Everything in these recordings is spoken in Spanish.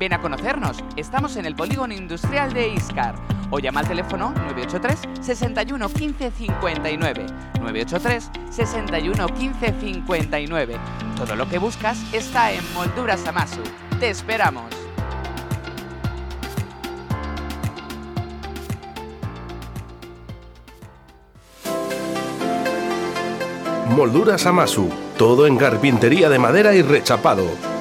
Ven a conocernos, estamos en el polígono industrial de Iscar o llama al teléfono 983 61 15 59. 983 61 15 59. Todo lo que buscas está en Molduras Amasu. Te esperamos. Molduras Amasu, todo en carpintería de madera y rechapado.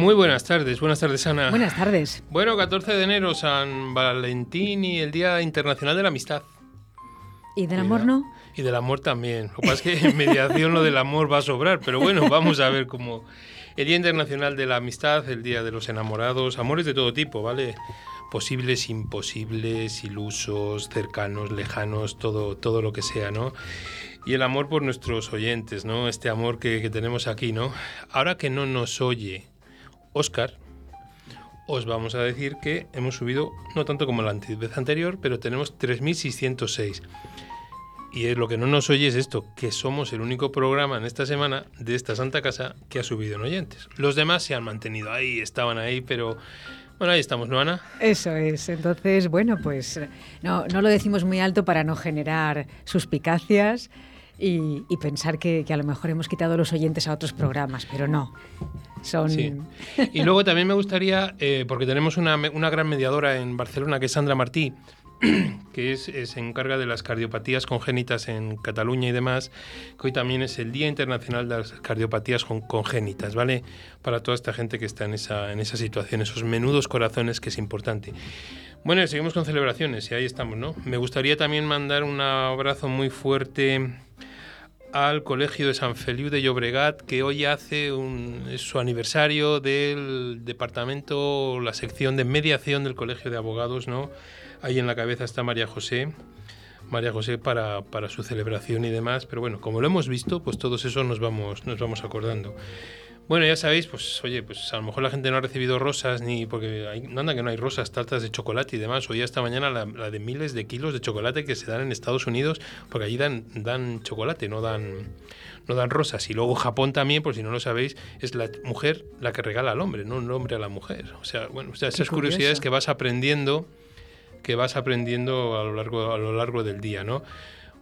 Muy buenas tardes, buenas tardes Ana. Buenas tardes. Bueno, 14 de enero, San Valentín y el Día Internacional de la Amistad. ¿Y del amor no? Y del amor también. Lo que pasa es que en mediación lo del amor va a sobrar, pero bueno, vamos a ver cómo... El Día Internacional de la Amistad, el Día de los Enamorados, amores de todo tipo, ¿vale? Posibles, imposibles, ilusos, cercanos, lejanos, todo, todo lo que sea, ¿no? Y el amor por nuestros oyentes, ¿no? Este amor que, que tenemos aquí, ¿no? Ahora que no nos oye Oscar, os vamos a decir que hemos subido, no tanto como la vez anterior, pero tenemos 3.606. Y lo que no nos oye es esto, que somos el único programa en esta semana de esta Santa Casa que ha subido en oyentes. Los demás se han mantenido ahí, estaban ahí, pero bueno, ahí estamos, ¿no, Ana? Eso es. Entonces, bueno, pues no, no lo decimos muy alto para no generar suspicacias y, pensar que, a lo mejor hemos quitado los oyentes a otros programas, pero no. Son... Y luego también me gustaría, eh, porque tenemos una, una, gran mediadora en Barcelona, que es Sandra Martí, que es, se encarga de las cardiopatías congénitas en Cataluña y demás, que hoy también es el Día Internacional de las Cardiopatías Congénitas, ¿vale? Para toda esta gente que está en esa, en esa situación, esos menudos corazones que es importante. Bueno, seguimos con celebraciones y ahí estamos, ¿no? Me gustaría también mandar un abrazo muy fuerte al Colegio de San Feliu de Llobregat, que hoy hace un, su aniversario del departamento, la sección de mediación del Colegio de Abogados, ¿no? Ahí en la cabeza está María José. María José para, para, su celebración y demás, pero bueno, como lo hemos visto, pues todos esos nos vamos, nos vamos acordando. Bueno, ya sabéis, pues oye, pues a lo mejor la gente no ha recibido rosas ni porque hay, anda que no hay rosas, tartas de chocolate y demás. Hoy esta mañana la, la, de miles de kilos de chocolate que se dan en Estados Unidos, porque allí dan, dan chocolate, no dan, no dan rosas. Y luego Japón también, por si no lo sabéis, es la mujer la que regala al hombre, no el hombre a la mujer. O sea, bueno, o sea, esas curiosidades que vas aprendiendo, que vas aprendiendo a lo largo, a lo largo del día, ¿no?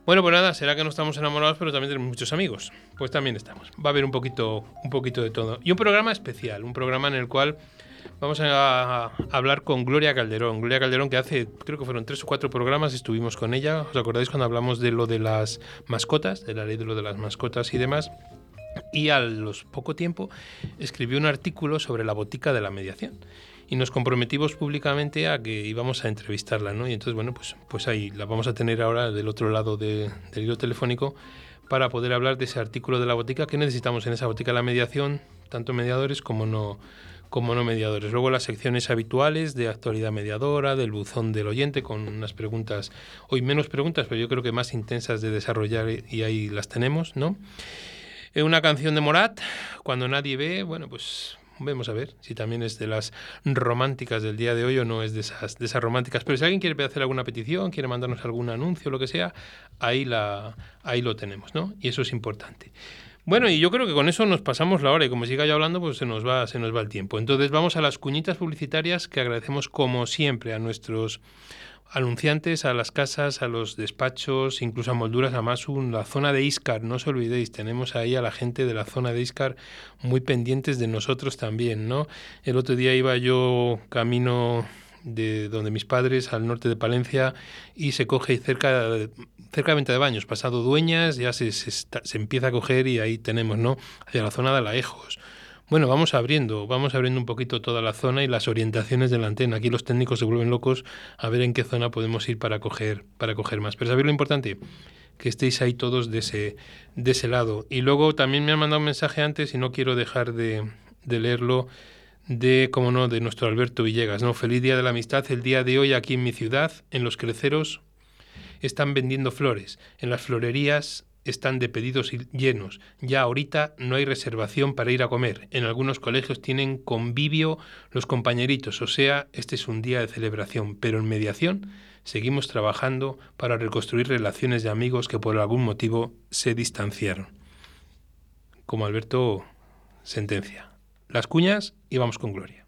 Bueno, pues nada, será que no estamos enamorados, pero también tenemos muchos amigos. Pues también estamos. Va a haber un poquito, un poquito de todo. Y un programa especial, un programa en el cual vamos a, hablar con Gloria Calderón. Gloria Calderón, que hace, creo que fueron tres o cuatro programas, estuvimos con ella. ¿Os acordáis cuando hablamos de lo de las mascotas, de la ley de lo de las mascotas y demás? Y a los poco tiempo escribió un artículo sobre la botica de la mediación y nos comprometimos públicamente a que íbamos a entrevistarla, ¿no? Y entonces, bueno, pues, pues ahí la vamos a tener ahora del otro lado de, del hilo telefónico para poder hablar de ese artículo de la botica que necesitamos en esa botica la mediación, tanto mediadores como no como no mediadores. Luego las secciones habituales de actualidad mediadora, del buzón del oyente, con unas preguntas, hoy menos preguntas, pero yo creo que más intensas de desarrollar y ahí las tenemos, ¿no? Eh, una canción de Morat, cuando nadie ve, bueno, pues vemos a ver si también es de las románticas del día de hoy o no es de esas, de esas románticas. Pero si alguien quiere hacer alguna petición, quiere mandarnos algún anuncio, lo que sea, ahí, la, ahí lo tenemos, ¿no? Y eso es importante. Bueno, y yo creo que con eso nos pasamos la hora y como siga yo hablando, pues se nos va, se nos va el tiempo. Entonces vamos a las cuñitas publicitarias que agradecemos como siempre a nuestros anunciantes, a las casas, a los despachos, incluso a molduras, a Masu, la zona de Iscar, no os olvidéis, tenemos ahí a la gente de la zona de Iscar muy pendientes de nosotros también, ¿no? El otro día iba yo camino de donde mis padres, al norte de Palencia, y se coge cerca cerca de venta de baños, pasado Dueñas, ya se, se, empieza a coger y ahí tenemos, ¿no? Hacia la zona de Alaejos. Bueno, vamos abriendo, vamos abriendo un poquito toda la zona y las orientaciones de la antena. Aquí los técnicos se vuelven locos a ver en qué zona podemos ir para coger, para coger más. Pero ¿sabéis lo importante? Que estéis ahí todos de ese, de ese lado. Y luego también me han mandado un mensaje antes y no quiero dejar de, de leerlo de, como no, de nuestro Alberto Villegas, ¿no? Feliz Día de la Amistad, el día de hoy aquí en mi ciudad, en Los Creceros, están vendiendo flores. En las florerías están de pedidos llenos. Ya ahorita no hay reservación para ir a comer. En algunos colegios tienen convivio los compañeritos, o sea, este es un día de celebración, pero en mediación seguimos trabajando para reconstruir relaciones de amigos que por algún motivo se distanciaron. Como Alberto sentencia. Las cuñas y vamos con Gloria.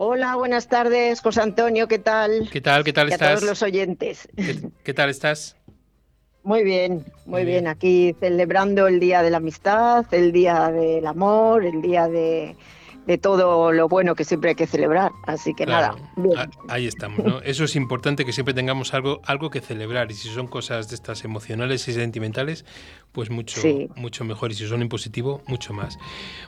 Hola, buenas tardes, José Antonio, ¿qué tal? ¿Qué tal? ¿Qué tal y estás? A todos los oyentes. ¿Qué, tal estás? Muy bien, muy, bien. Aquí celebrando el Día de la Amistad, el Día del Amor, el Día de, de todo lo bueno que siempre hay que celebrar. Así que nada. Ahí estamos, ¿no? Eso es importante que siempre tengamos algo, algo que celebrar. Y si son cosas de estas emocionales y sentimentales, pues mucho, mucho mejor. Y si son en positivo, mucho más.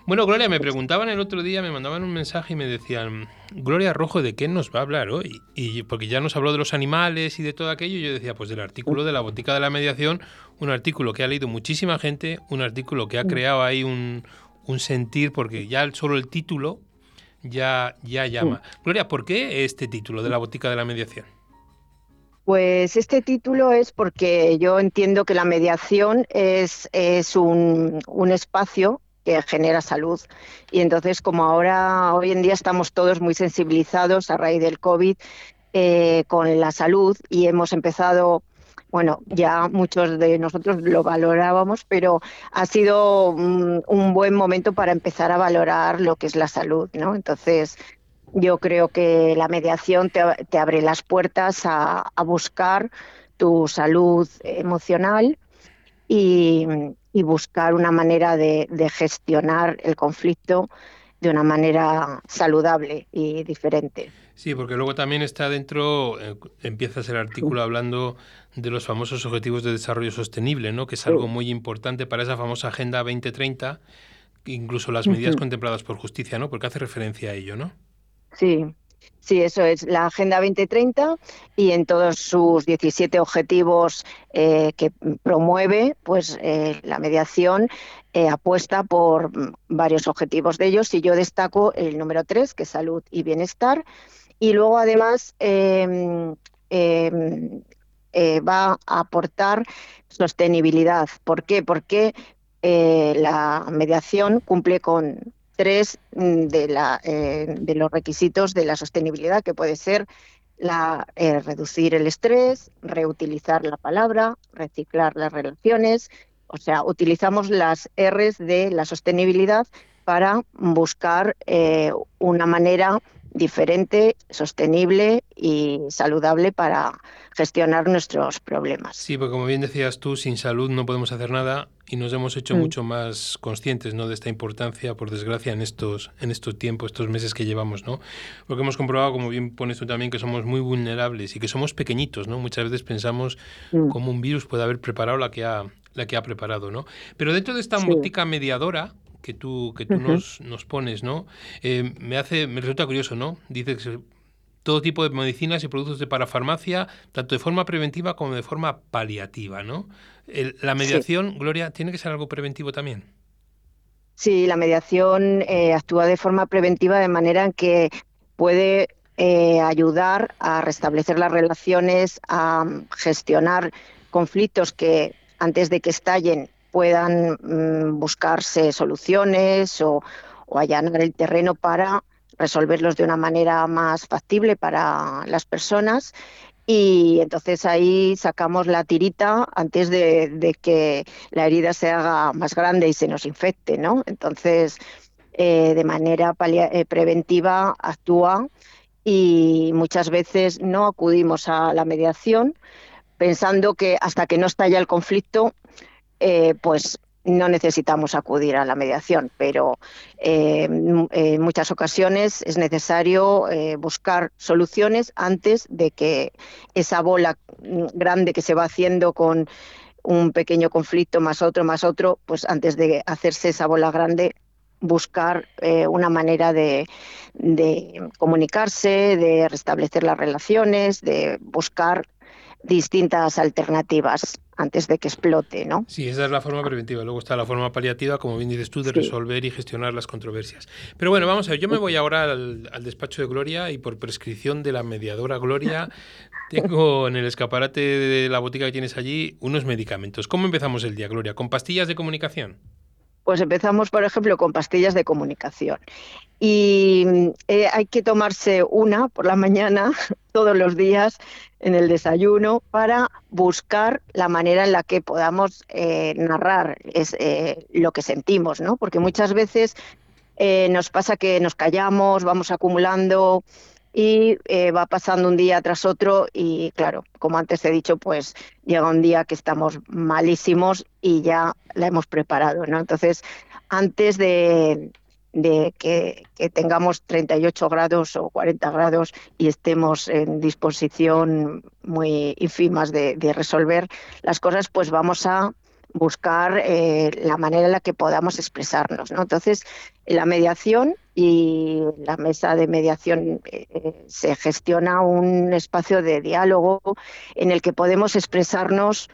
Bueno, Gloria, me preguntaban el otro día, me mandaban un mensaje y me decían, Gloria Rojo, ¿de qué nos va a hablar hoy? Y porque ya nos habló de los animales y de todo aquello, y yo decía, pues del artículo de la botica de la mediación, un artículo que ha leído muchísima gente, un artículo que ha creado ahí un, un sentir, porque ya solo el título ya, ya llama. Gloria, ¿por qué este título de la botica de la mediación? Pues este título es porque yo entiendo que la mediación es, es un, un espacio que genera salud. Y entonces, como ahora, hoy en día estamos todos muy sensibilizados a raíz del COVID eh, con la salud y hemos empezado bueno, ya muchos de nosotros lo valorábamos, pero ha sido un, buen momento para empezar a valorar lo que es la salud, ¿no? Entonces, yo creo que la mediación te, abre las puertas a, buscar tu salud emocional y, buscar una manera de, gestionar el conflicto de una manera saludable y diferente. Sí, porque luego también está dentro, eh, empiezas el artículo hablando de los famosos Objetivos de Desarrollo Sostenible, ¿no? que es algo muy importante para esa famosa Agenda 2030, incluso las medidas contempladas por justicia, ¿no? porque hace referencia a ello, ¿no? Sí, Sí, eso es la Agenda 2030 y en todos sus 17 objetivos eh, que promueve, pues eh, la mediación eh, apuesta por varios objetivos de ellos y yo destaco el número 3, que es salud y bienestar. Y luego además em, em, eh, va a aportar sostenibilidad. ¿Por qué? Porque eh, la mediación cumple con tres mm, de, la, eh, de, los requisitos de la sostenibilidad, que puede ser la, reducir el estrés, reutilizar la palabra, reciclar las relaciones. O sea, utilizamos las Rs de la sostenibilidad para buscar una manera diferente, sostenible y saludable para gestionar nuestros problemas. Sí, porque como bien decías tú, sin salud no podemos hacer nada y nos hemos hecho mm. mucho más conscientes ¿no? de esta importancia, por desgracia, en estos, en estos tiempos, estos meses que llevamos, ¿no? Porque hemos comprobado, como bien pones tú también, que somos muy vulnerables y que somos pequeñitos, ¿no? Muchas veces pensamos mm. cómo un virus puede haber preparado la que ha, la que ha preparado, ¿no? Pero dentro de esta sí. mediadora, que tú, que tú nos, nos, pones, ¿no? Eh, me hace, me resulta curioso, ¿no? Dice que todo tipo de medicinas y productos de parafarmacia, tanto de forma preventiva como de forma paliativa, ¿no? la mediación, Gloria, ¿tiene que ser algo preventivo también? Sí, la mediación eh, actúa de forma preventiva de manera en que puede eh, ayudar a restablecer las relaciones, a gestionar conflictos que antes de que estallen puedan mm, buscarse soluciones o, allanar el terreno para resolverlos de una manera más factible para las personas y entonces ahí sacamos la tirita antes de, que la herida se haga más grande y se nos infecte, ¿no? Entonces, eh, de manera eh, preventiva actúa y muchas veces no acudimos a la mediación pensando que hasta que no estalla el conflicto eh, pues no necesitamos acudir a la mediación, pero eh, en muchas ocasiones es necesario eh, buscar soluciones antes de que esa bola grande que se va haciendo con un pequeño conflicto más otro, más otro, pues antes de hacerse esa bola grande, buscar una manera de, comunicarse, de restablecer las relaciones, de buscar distintas alternativas antes de que explote, ¿no? Sí, esa es la forma preventiva. Luego está la forma paliativa, como bien dices tú, de resolver y gestionar las controversias. Pero bueno, vamos a ver, yo me voy ahora al, despacho de Gloria y por prescripción de la mediadora Gloria tengo en el escaparate de la botica que tienes allí unos medicamentos. ¿Cómo empezamos el día, Gloria? ¿Con pastillas de comunicación? Pues empezamos, por ejemplo, con pastillas de comunicación. Y eh, hay que tomarse una por la mañana todos los días en el desayuno para buscar la manera en la que podamos eh, narrar eh, lo que sentimos, ¿no? Porque muchas veces nos pasa que nos callamos, vamos acumulando y eh, va pasando un día tras otro y claro, como antes he dicho, pues llega un día que estamos malísimos y ya la hemos preparado, ¿no? Entonces, antes de, que, tengamos 38 grados o 40 grados y estemos en disposición muy ínfimas de, de resolver las cosas, pues vamos a buscar eh, la manera en la que podamos expresarnos. ¿no? Entonces, la mediación y la mesa de mediación eh, se gestiona un espacio de diálogo en el que podemos expresarnos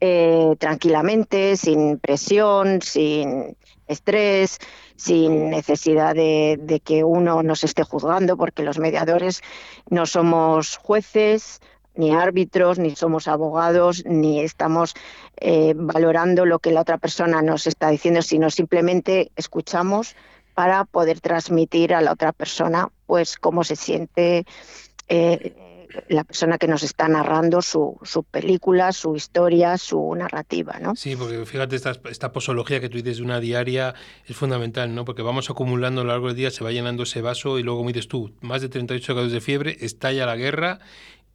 eh, tranquilamente, sin presión, sin estrés, sin necesidad de, de, que uno nos esté juzgando, porque los mediadores no somos jueces, ni árbitros, ni somos abogados, ni estamos eh, valorando lo que la otra persona nos está diciendo, sino simplemente escuchamos para poder transmitir a la otra persona pues cómo se siente eh, la persona que nos está narrando su, su, película, su historia, su narrativa, ¿no? Sí, porque fíjate, esta, esta posología que tú dices de una diaria es fundamental, ¿no? Porque vamos acumulando a lo largo del día, se va llenando ese vaso y luego, como dices tú, más de 38 grados de fiebre, estalla la guerra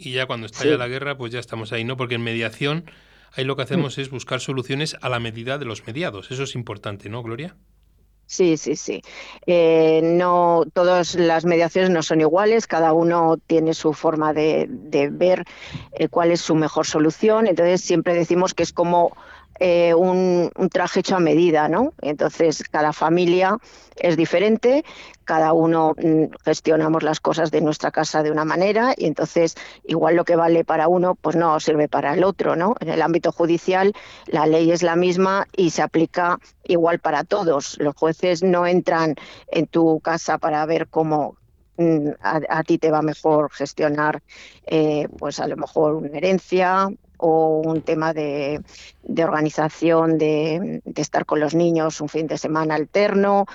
y ya cuando estalla la guerra, pues ya estamos ahí, ¿no? Porque en mediación, ahí lo que hacemos es buscar soluciones a la medida de los mediados. Eso es importante, ¿no, Gloria? Sí, sí, sí. Eh, no todas las mediaciones no son iguales, cada uno tiene su forma de, ver eh, cuál es su mejor solución. Entonces siempre decimos que es como eh, un, traje hecho a medida, ¿no? Entonces, cada familia es diferente, cada uno mm, gestionamos las cosas de nuestra casa de una manera y entonces igual lo que vale para uno, pues no sirve para el otro, ¿no? En el ámbito judicial la ley es la misma y se aplica igual para todos. Los jueces no entran en tu casa para ver cómo mm, a, ti te va mejor gestionar, eh, pues a lo mejor una herencia o un tema de, organización de, estar con los niños un fin de semana alterno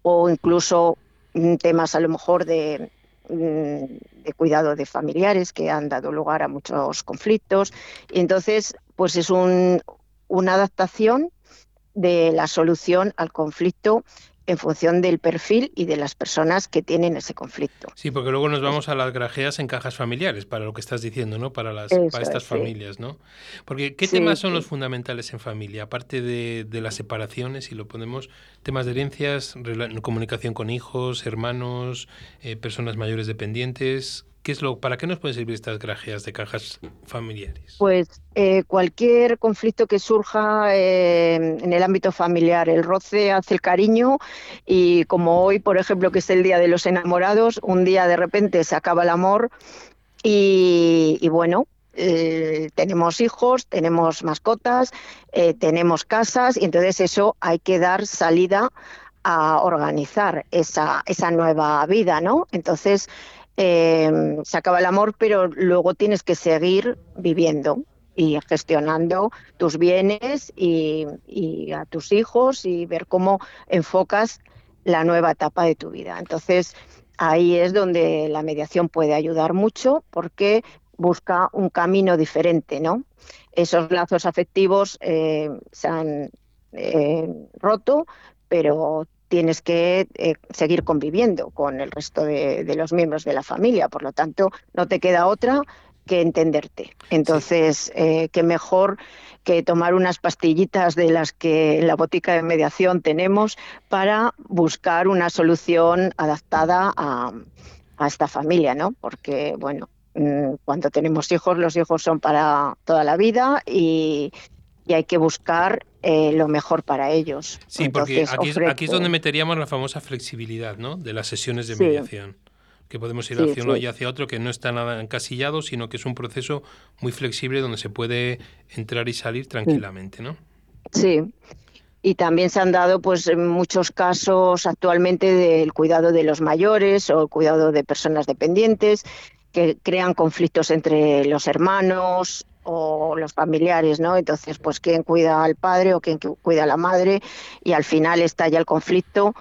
o incluso mm, temas a lo mejor de, mm, de cuidado de familiares que han dado lugar a muchos conflictos. Y entonces, pues es un, una adaptación de la solución al conflicto en función del perfil y de las personas que tienen ese conflicto. Sí, porque luego nos vamos a las grajeas en cajas familiares, para lo que estás diciendo, ¿no? Para, las, para estas familias, ¿no? Porque, ¿qué temas son los fundamentales en familia? Aparte de, de, las separaciones, si lo ponemos, temas de herencias, comunicación con hijos, hermanos, eh, personas mayores dependientes, ¿Para qué nos pueden servir estas grajeas de cajas familiares? Pues eh, cualquier conflicto que surja eh, en el ámbito familiar, el roce hace el cariño y como hoy, por ejemplo, que es el Día de los Enamorados, un día de repente se acaba el amor y, bueno, eh, tenemos hijos, tenemos mascotas, tenemos casas y entonces eso hay que dar salida a organizar esa, esa nueva vida, ¿no? Entonces, Em, se acaba el amor, pero luego tienes que seguir viviendo y gestionando tus bienes y, a tus hijos y ver cómo enfocas la nueva etapa de tu vida. Entonces, ahí es donde la mediación puede ayudar mucho porque busca un camino diferente, ¿no? Esos lazos afectivos eh, se han eh, roto, pero tienes que eh, seguir conviviendo con el resto de, los miembros de la familia. Por lo tanto, no te queda otra que entenderte. Entonces, eh, qué mejor que tomar unas pastillitas de las que en la botica de mediación tenemos para buscar una solución adaptada a, a esta familia, ¿no? Porque, bueno, mm, cuando tenemos hijos, los hijos son para toda la vida y, y hay que buscar eh, lo mejor para ellos. Sí, porque aquí, es, donde meteríamos la famosa flexibilidad ¿no? de las sesiones de mediación. Que podemos ir hacia uno y hacia otro, que no está nada encasillado, sino que es un proceso muy flexible donde se puede entrar y salir tranquilamente, ¿no? Sí. Y también se han dado pues muchos casos actualmente del cuidado de los mayores o el cuidado de personas dependientes que crean conflictos entre los hermanos, o los familiares, ¿no? Entonces, pues quién cuida al padre o quién cuida a la madre y al final estalla el conflicto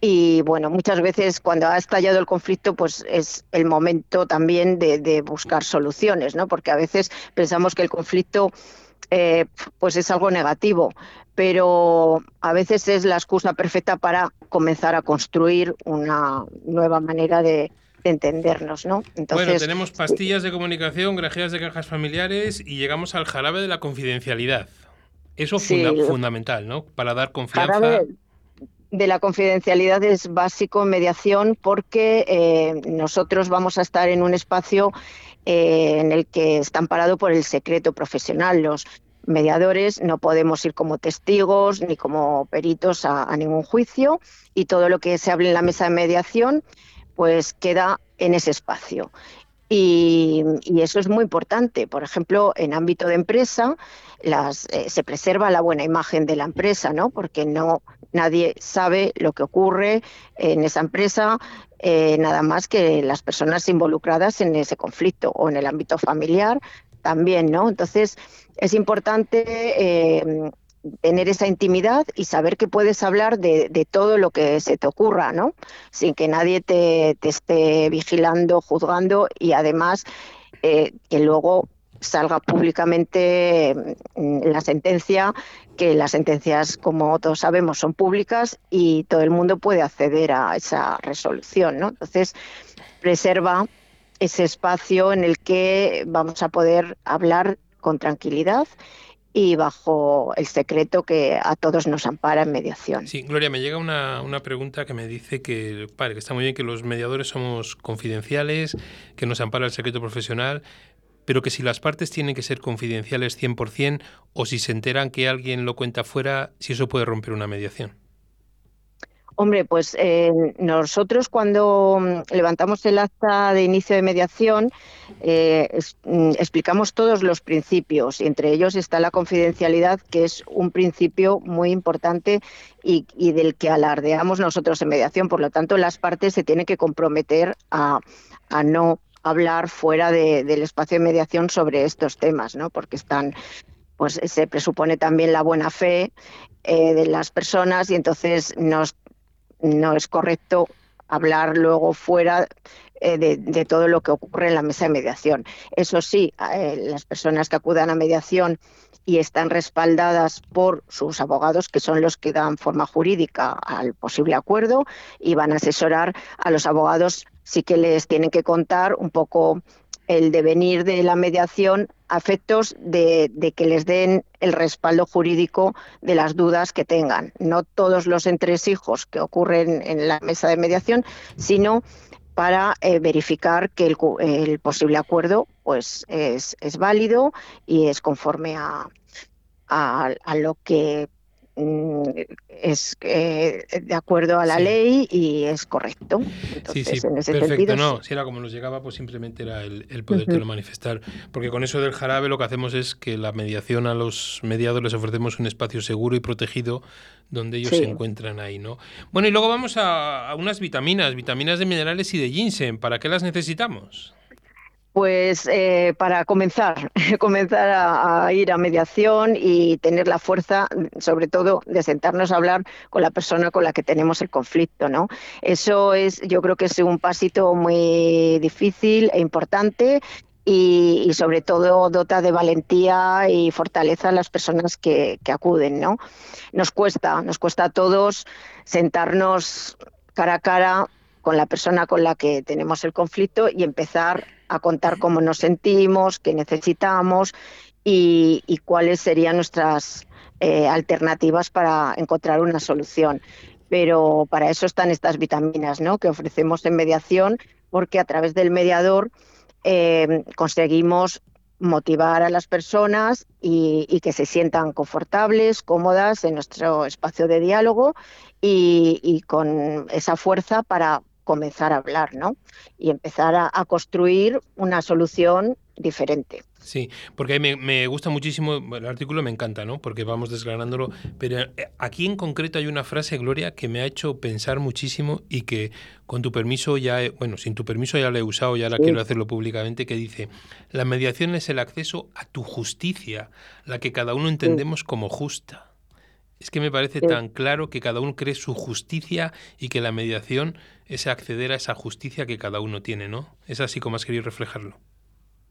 y bueno, muchas veces cuando ha estallado el conflicto, pues es el momento también de, buscar soluciones, ¿no? Porque a veces pensamos que el conflicto eh, pues es algo negativo, pero a veces es la excusa perfecta para comenzar a construir una nueva manera de, de entendernos, ¿no? Entonces, bueno, tenemos pastillas de comunicación, grajeas de cajas familiares y llegamos al jarabe de la confidencialidad. Eso es fundamental, ¿no? Para dar confianza. Jarabe de la confidencialidad es básico en mediación porque eh, nosotros vamos a estar en un espacio eh, en el que está amparado por el secreto profesional. Los mediadores no podemos ir como testigos ni como peritos a ningún juicio y todo lo que se hable en la mesa de mediación pues queda en ese espacio. Y, eso es muy importante. Por ejemplo, en ámbito de empresa, las, eh, se preserva la buena imagen de la empresa, ¿no? Porque no nadie sabe lo que ocurre en esa empresa, eh, nada más que las personas involucradas en ese conflicto o en el ámbito familiar también, ¿no? Entonces es importante eh, tener esa intimidad y saber que puedes hablar de, todo lo que se te ocurra, ¿no? Sin que nadie te, esté vigilando, juzgando y además eh, que luego salga públicamente mm, la sentencia, que las sentencias, como todos sabemos, son públicas y todo el mundo puede acceder a esa resolución, ¿no? Entonces, preserva ese espacio en el que vamos a poder hablar con tranquilidad y bajo el secreto que a todos nos ampara en mediación. Sí, Gloria, me llega una, una pregunta que me dice que, que está muy bien que los mediadores somos confidenciales, que nos ampara el secreto profesional, pero que si las partes tienen que ser confidenciales 100% o si se enteran que alguien lo cuenta fuera, si eso puede romper una mediación. Hombre, pues eh, nosotros cuando mm, levantamos el acta de inicio de mediación eh, mm, explicamos todos los principios y entre ellos está la confidencialidad, que es un principio muy importante y, del que alardeamos nosotros en mediación. Por lo tanto, las partes se tienen que comprometer a, no hablar fuera del espacio de mediación sobre estos temas, ¿no? Porque están pues se presupone también la buena fe eh, de las personas y entonces nos no es correcto hablar luego fuera eh, de, todo lo que ocurre en la mesa de mediación. Eso sí, eh, las personas que acudan a mediación y están respaldadas por sus abogados, que son los que dan forma jurídica al posible acuerdo, y van a asesorar a los abogados, sí que les tienen que contar un poco el devenir de la mediación a efectos de, que les den el respaldo jurídico de las dudas que tengan. No todos los entresijos que ocurren en la mesa de mediación, sino para eh, verificar que el, posible acuerdo pues, es, válido y es conforme a, lo que es eh, de acuerdo a la ley y es correcto. sí, sí, perfecto. no, si era como nos llegaba, pues simplemente era el, el podértelo manifestar. Porque con eso del jarabe lo que hacemos es que la mediación a los mediados les ofrecemos un espacio seguro y protegido donde ellos se encuentran ahí, ¿no? Bueno, y luego vamos a, a unas vitaminas, vitaminas de minerales y de ginseng. ¿Para qué las necesitamos? Pues eh, para comenzar, comenzar a, ir a mediación y tener la fuerza, sobre todo, de sentarnos a hablar con la persona con la que tenemos el conflicto, ¿no? Eso es, yo creo que es un pasito muy difícil e importante y, sobre todo dota de valentía y fortaleza a las personas que, acuden, ¿no? Nos cuesta, nos cuesta a todos sentarnos cara a cara con la persona con la que tenemos el conflicto y empezar a contar cómo nos sentimos, qué necesitamos y, cuáles serían nuestras eh, alternativas para encontrar una solución. Pero para eso están estas vitaminas ¿no? que ofrecemos en mediación, porque a través del mediador eh, conseguimos motivar a las personas y, que se sientan confortables, cómodas en nuestro espacio de diálogo y, con esa fuerza para comenzar a hablar, ¿no? Y empezar a, construir una solución diferente. Sí, porque me, me gusta muchísimo, el artículo me encanta, ¿no? Porque vamos desgranándolo, pero eh, aquí en concreto hay una frase, Gloria, que me ha hecho pensar muchísimo y que con tu permiso ya, bueno, sin tu permiso ya la he usado, ya la quiero hacerlo públicamente, que dice, la mediación es el acceso a tu justicia, la que cada uno entendemos como justa. Es que me parece tan claro que cada uno cree su justicia y que la mediación es acceder a esa justicia que cada uno tiene, ¿no? Es así como has querido reflejarlo.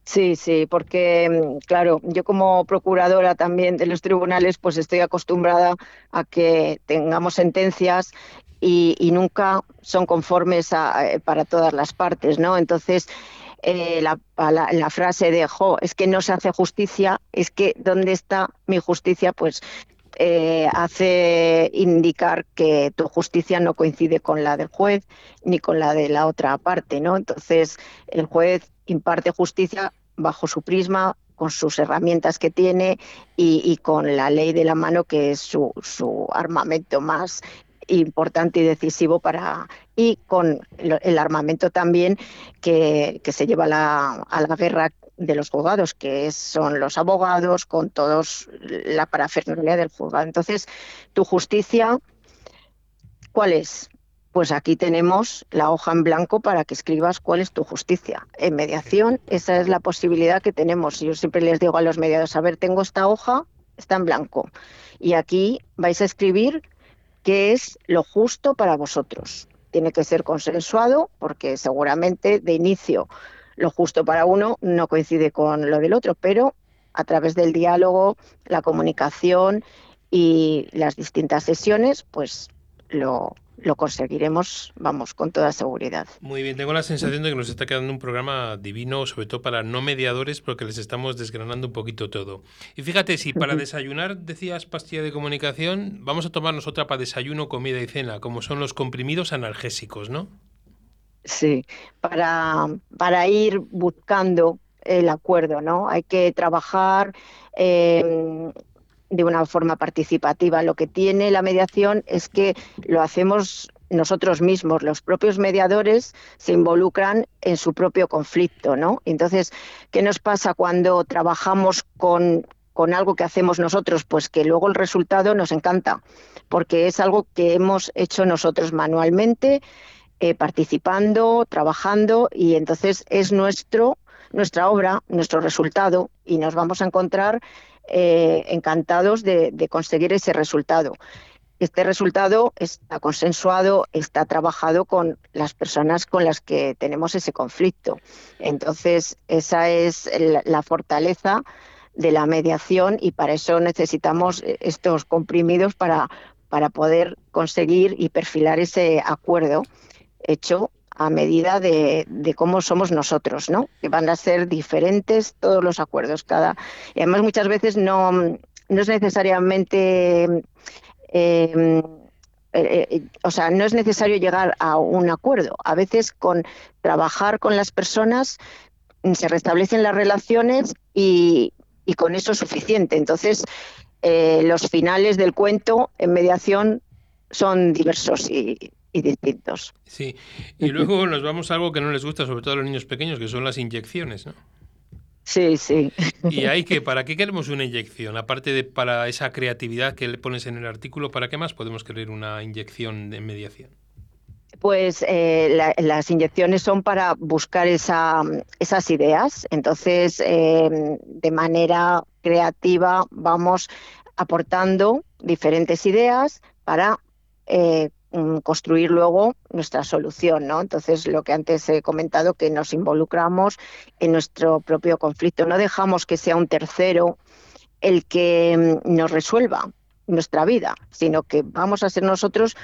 Sí, sí, porque mm, claro, yo como procuradora también de los tribunales, pues estoy acostumbrada a que tengamos sentencias y, nunca son conformes eh, para todas las partes, ¿no? Entonces, eh, la, la, frase de, jo, es que no se hace justicia, es que ¿dónde está mi justicia? Pues eh, hace indicar que tu justicia no coincide con la del juez ni con la de la otra parte, ¿no? Entonces, el juez imparte justicia bajo su prisma, con sus herramientas que tiene y, con la ley de la mano, que es su, su armamento más importante y decisivo para y con el, armamento también que, se lleva la, a la guerra de los juzgados, que son los abogados, con todos la parafernalia del juzgado. Entonces, tu justicia, ¿cuál es? Pues aquí tenemos la hoja en blanco para que escribas cuál es tu justicia. En mediación, esa es la posibilidad que tenemos. Yo siempre les digo a los mediados, a ver, tengo esta hoja, está en blanco. Y aquí vais a escribir qué es lo justo para vosotros. Tiene que ser consensuado porque seguramente de inicio lo justo para uno no coincide con lo del otro, pero a través del diálogo, la comunicación y las distintas sesiones, pues lo, lo conseguiremos, vamos, con toda seguridad. Muy bien, tengo la sensación de que nos está quedando un programa divino, sobre todo para no mediadores, porque les estamos desgranando un poquito todo. Y fíjate, si para desayunar decías pastilla de comunicación, vamos a tomarnos otra para desayuno, comida y cena, como son los comprimidos analgésicos, ¿no? Sí, para, para ir buscando el acuerdo, ¿no? Hay que trabajar em, de una forma participativa. Lo que tiene la mediación es que lo hacemos nosotros mismos, los propios mediadores se involucran en su propio conflicto, ¿no? Entonces, ¿qué nos pasa cuando trabajamos con, con algo que hacemos nosotros? Pues que luego el resultado nos encanta, porque es algo que hemos hecho nosotros manualmente, eh, participando, trabajando, y entonces es nuestro, nuestra obra, nuestro resultado, y nos vamos a encontrar eh, encantados de, de conseguir ese resultado. Este resultado está consensuado, está trabajado con las personas con las que tenemos ese conflicto. Entonces, esa es la, fortaleza de la mediación y para eso necesitamos eh, estos comprimidos para, para poder conseguir y perfilar ese acuerdo hecho a medida de, cómo somos nosotros, ¿no? Que van a ser diferentes todos los acuerdos. Cada, y además muchas veces no, no es necesariamente eh, eh, o sea, no es necesario llegar a un acuerdo. A veces con trabajar con las personas se restablecen las relaciones y, y con eso es suficiente. Entonces, eh, los finales del cuento en mediación son diversos y, y distintos. Sí, y luego nos vamos a algo que no les gusta, sobre todo a los niños pequeños, que son las inyecciones, ¿no? Sí, sí. ¿Y hay que, para qué queremos una inyección? Aparte de para esa creatividad que le pones en el artículo, ¿para qué más podemos querer una inyección de mediación? Pues eh, la, las inyecciones son para buscar esa, esas ideas. Entonces, eh, de manera creativa vamos aportando diferentes ideas para eh, construir luego nuestra solución, ¿no? Entonces, lo que antes he comentado, que nos involucramos en nuestro propio conflicto, no dejamos que sea un tercero el que nos resuelva nuestra vida, sino que vamos a ser nosotros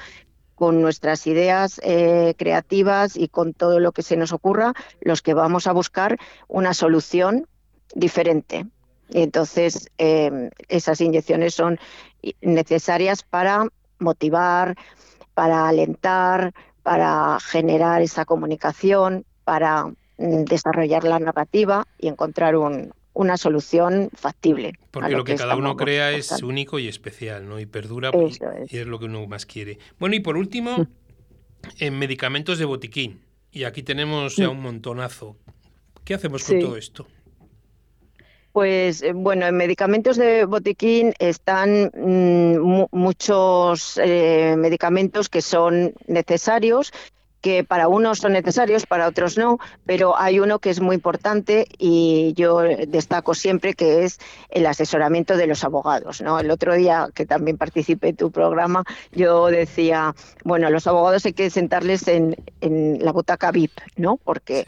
con nuestras ideas eh, creativas y con todo lo que se nos ocurra, los que vamos a buscar una solución diferente. Y entonces, eh, esas inyecciones son necesarias para motivar, para alentar, para generar esa comunicación, para mm, desarrollar la narrativa y encontrar un, una solución factible. Porque lo, lo, que, que cada uno crea es único y especial, ¿no? Y perdura y, es. y, es. lo que uno más quiere. Bueno, y por último, mm. en medicamentos de botiquín. Y aquí tenemos ya un montonazo. ¿Qué hacemos con sí. todo esto? Pues bueno, en medicamentos de botiquín están mmm, muchos eh, medicamentos que son necesarios que para unos son necesarios, para otros no, pero hay uno que es muy importante y yo destaco siempre que es el asesoramiento de los abogados. ¿no? El otro día que también participé en tu programa, yo decía, bueno, los abogados hay que sentarles en, en la butaca VIP, ¿no? Porque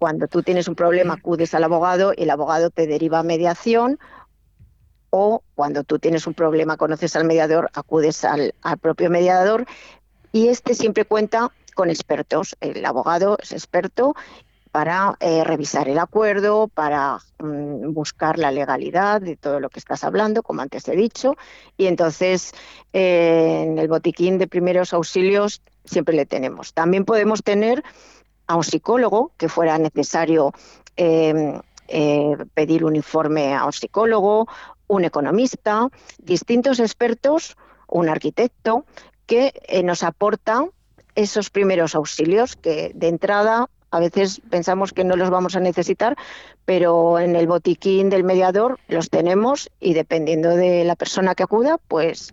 cuando tú tienes un problema acudes al abogado y el abogado te deriva a mediación o cuando tú tienes un problema conoces al mediador, acudes al, al propio mediador y este siempre cuenta con expertos. El abogado es experto para eh, revisar el acuerdo, para mm, buscar la legalidad de todo lo que estás hablando, como antes he dicho, y entonces eh, en el botiquín de primeros auxilios siempre le tenemos. También podemos tener a un psicólogo, que fuera necesario eh, eh, pedir un informe a un psicólogo, un economista, distintos expertos, un arquitecto, que eh, nos aporta esos primeros auxilios que de entrada a veces pensamos que no los vamos a necesitar, pero en el botiquín del mediador los tenemos y dependiendo de la persona que acuda, pues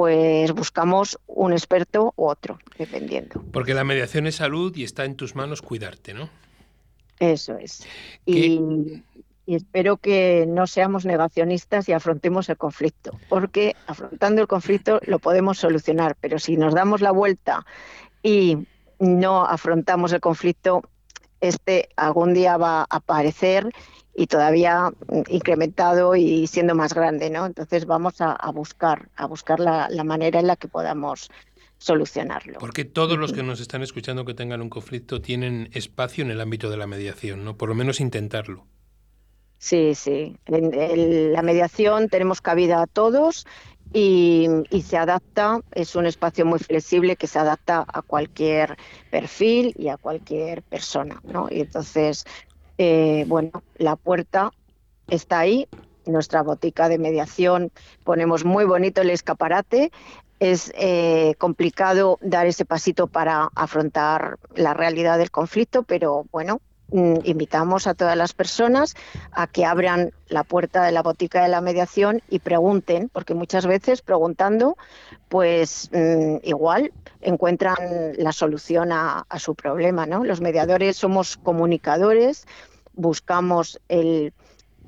pues buscamos un experto u otro, dependiendo. Porque la mediación es salud y está en tus manos cuidarte, ¿no? Eso es. Y, y, espero que no seamos negacionistas y afrontemos el conflicto, porque afrontando el conflicto lo podemos solucionar, pero si nos damos la vuelta y no afrontamos el conflicto, este algún día va a aparecer y todavía incrementado y siendo más grande, ¿no? Entonces vamos a, a buscar, a buscar la, la, manera en la que podamos solucionarlo. Porque todos los que nos están escuchando que tengan un conflicto tienen espacio en el ámbito de la mediación, ¿no? Por lo menos intentarlo. Sí, sí. En, en la mediación tenemos cabida a todos y, y, se adapta, es un espacio muy flexible que se adapta a cualquier perfil y a cualquier persona, ¿no? Y entonces eh, bueno, la puerta está ahí, nuestra botica de mediación ponemos muy bonito el escaparate. Es eh, complicado dar ese pasito para afrontar la realidad del conflicto, pero bueno, mm, invitamos a todas las personas a que abran la puerta de la botica de la mediación y pregunten, porque muchas veces preguntando, pues mm, igual encuentran la solución a, a su problema. ¿no? Los mediadores somos comunicadores, buscamos el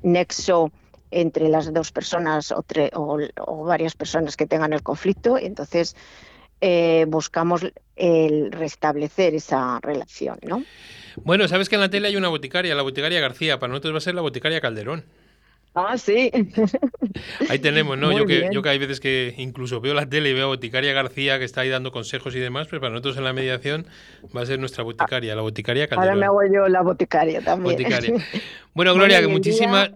nexo entre las dos personas o, o, varias personas que tengan el conflicto y entonces eh, buscamos el restablecer esa relación, ¿no? Bueno, sabes que en la tele hay una boticaria, la boticaria García, para nosotros va a ser la boticaria Calderón. Ah, sí. Ahí tenemos, ¿no? yo que, yo que hay veces que incluso veo la tele y veo a Boticaria García que está ahí dando consejos y demás, pero para nosotros en la mediación va a ser nuestra boticaria, la boticaria Calderón. Ahora me hago yo la boticaria también. Boticaria. Bueno, Gloria, que muchísimas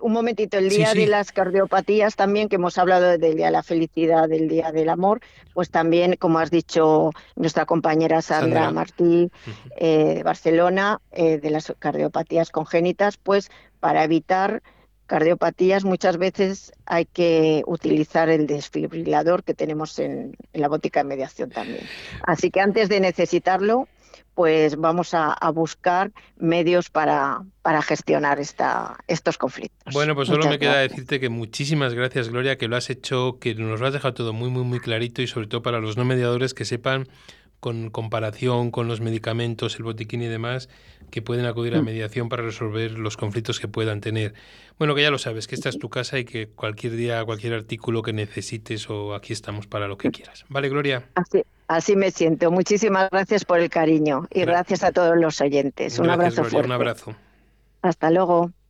un momentito, el día de las cardiopatías también, que hemos hablado del día de la felicidad, del día del amor, pues también, como has dicho nuestra compañera Sandra, Martí eh, de Barcelona, eh, de las cardiopatías congénitas, pues para evitar cardiopatías muchas veces hay que utilizar el desfibrilador que tenemos en, en la botica de mediación también. Así que antes de necesitarlo, pues vamos a, buscar medios para, para gestionar esta, estos conflictos. Bueno, pues solo me queda decirte que muchísimas gracias, Gloria, que lo has hecho, que nos lo has dejado todo muy, muy, muy clarito y sobre todo para los no mediadores que sepan con comparación con los medicamentos, el botiquín y demás, que pueden acudir a mm. mediación para resolver los conflictos que puedan tener. Bueno, que ya lo sabes, que esta es tu casa y que cualquier día, cualquier artículo que necesites o aquí estamos para lo que quieras. ¿Vale, Gloria? Así, así me siento. Muchísimas gracias por el cariño y gracias a todos los oyentes. un abrazo fuerte. Un abrazo. Hasta luego.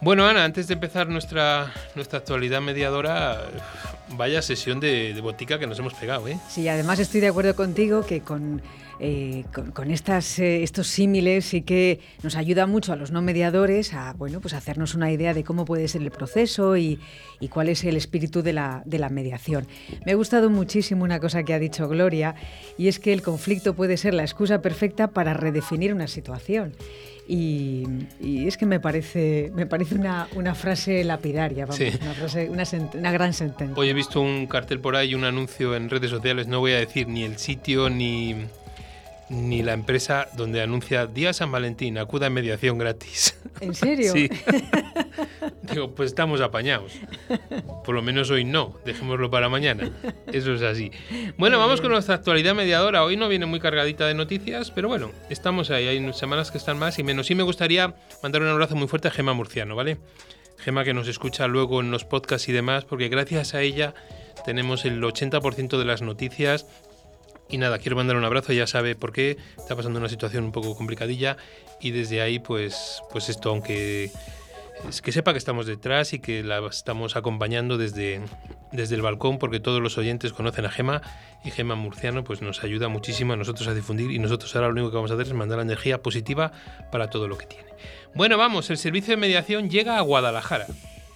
Bueno, Ana, antes de empezar nuestra, nuestra actualidad mediadora, vaya sesión de, botica que nos hemos pegado, ¿eh? Sí, además estoy de acuerdo contigo que con, eh, con, estas, eh, estos símiles sí que nos ayuda mucho a los no mediadores a bueno, pues hacernos una idea de cómo puede ser el proceso y, y cuál es el espíritu de la, de la mediación. Me ha gustado muchísimo una cosa que ha dicho Gloria y es que el conflicto puede ser la excusa perfecta para redefinir una situación. Y, es que me parece, me parece una, una frase lapidaria, vamos, una, frase, una, una, gran sentencia. Hoy he visto un cartel por ahí, un anuncio en redes sociales, no voy a decir ni el sitio ni, ni la empresa donde anuncia Día San Valentín, acuda en mediación gratis. ¿En serio? Sí. Digo, pues estamos apañados. Por lo menos hoy no, dejémoslo para mañana. Eso es así. Bueno, vamos con nuestra actualidad mediadora. Hoy no viene muy cargadita de noticias, pero bueno, estamos ahí. Hay semanas que están más y menos. Y me gustaría mandar un abrazo muy fuerte a Gema Murciano, ¿vale? Gema que nos escucha luego en los podcasts y demás, porque gracias a ella tenemos el 80% de las noticias Y nada, quiero mandar un abrazo, ya sabe por qué, está pasando una situación un poco complicadilla y desde ahí pues, pues esto, aunque es que sepa que estamos detrás y que la estamos acompañando desde, desde el balcón porque todos los oyentes conocen a Gema y Gema Murciano pues nos ayuda muchísimo a nosotros a difundir y nosotros ahora lo único que vamos a hacer es mandar la energía positiva para todo lo que tiene. Bueno, vamos, el servicio de mediación llega a Guadalajara.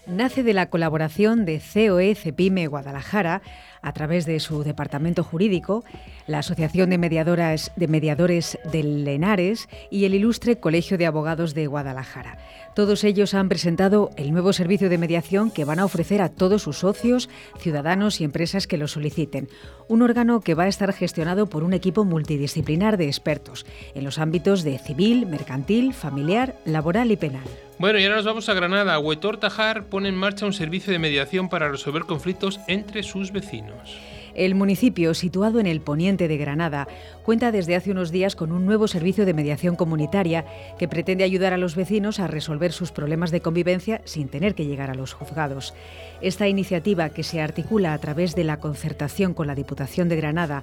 Nace de la colaboración de COE Cepime Guadalajara a través de su departamento jurídico, la Asociación de, Mediadoras, de Mediadores del Lenares y el Ilustre Colegio de Abogados de Guadalajara. Todos ellos han presentado el nuevo servicio de mediación que van a ofrecer a todos sus socios, ciudadanos y empresas que lo soliciten. Un órgano que va a estar gestionado por un equipo multidisciplinar de expertos en los ámbitos de civil, mercantil, familiar, laboral y penal. Bueno, y ahora nos vamos a Granada. Huetor Tajar pone en marcha un servicio de mediación para resolver conflictos entre sus vecinos. ediyorlar. El municipio, situado en el poniente de Granada, cuenta desde hace unos días con un nuevo servicio de mediación comunitaria que pretende ayudar a los vecinos a resolver sus problemas de convivencia sin tener que llegar a los juzgados. Esta iniciativa, que se articula a través de la concertación con la Diputación de Granada,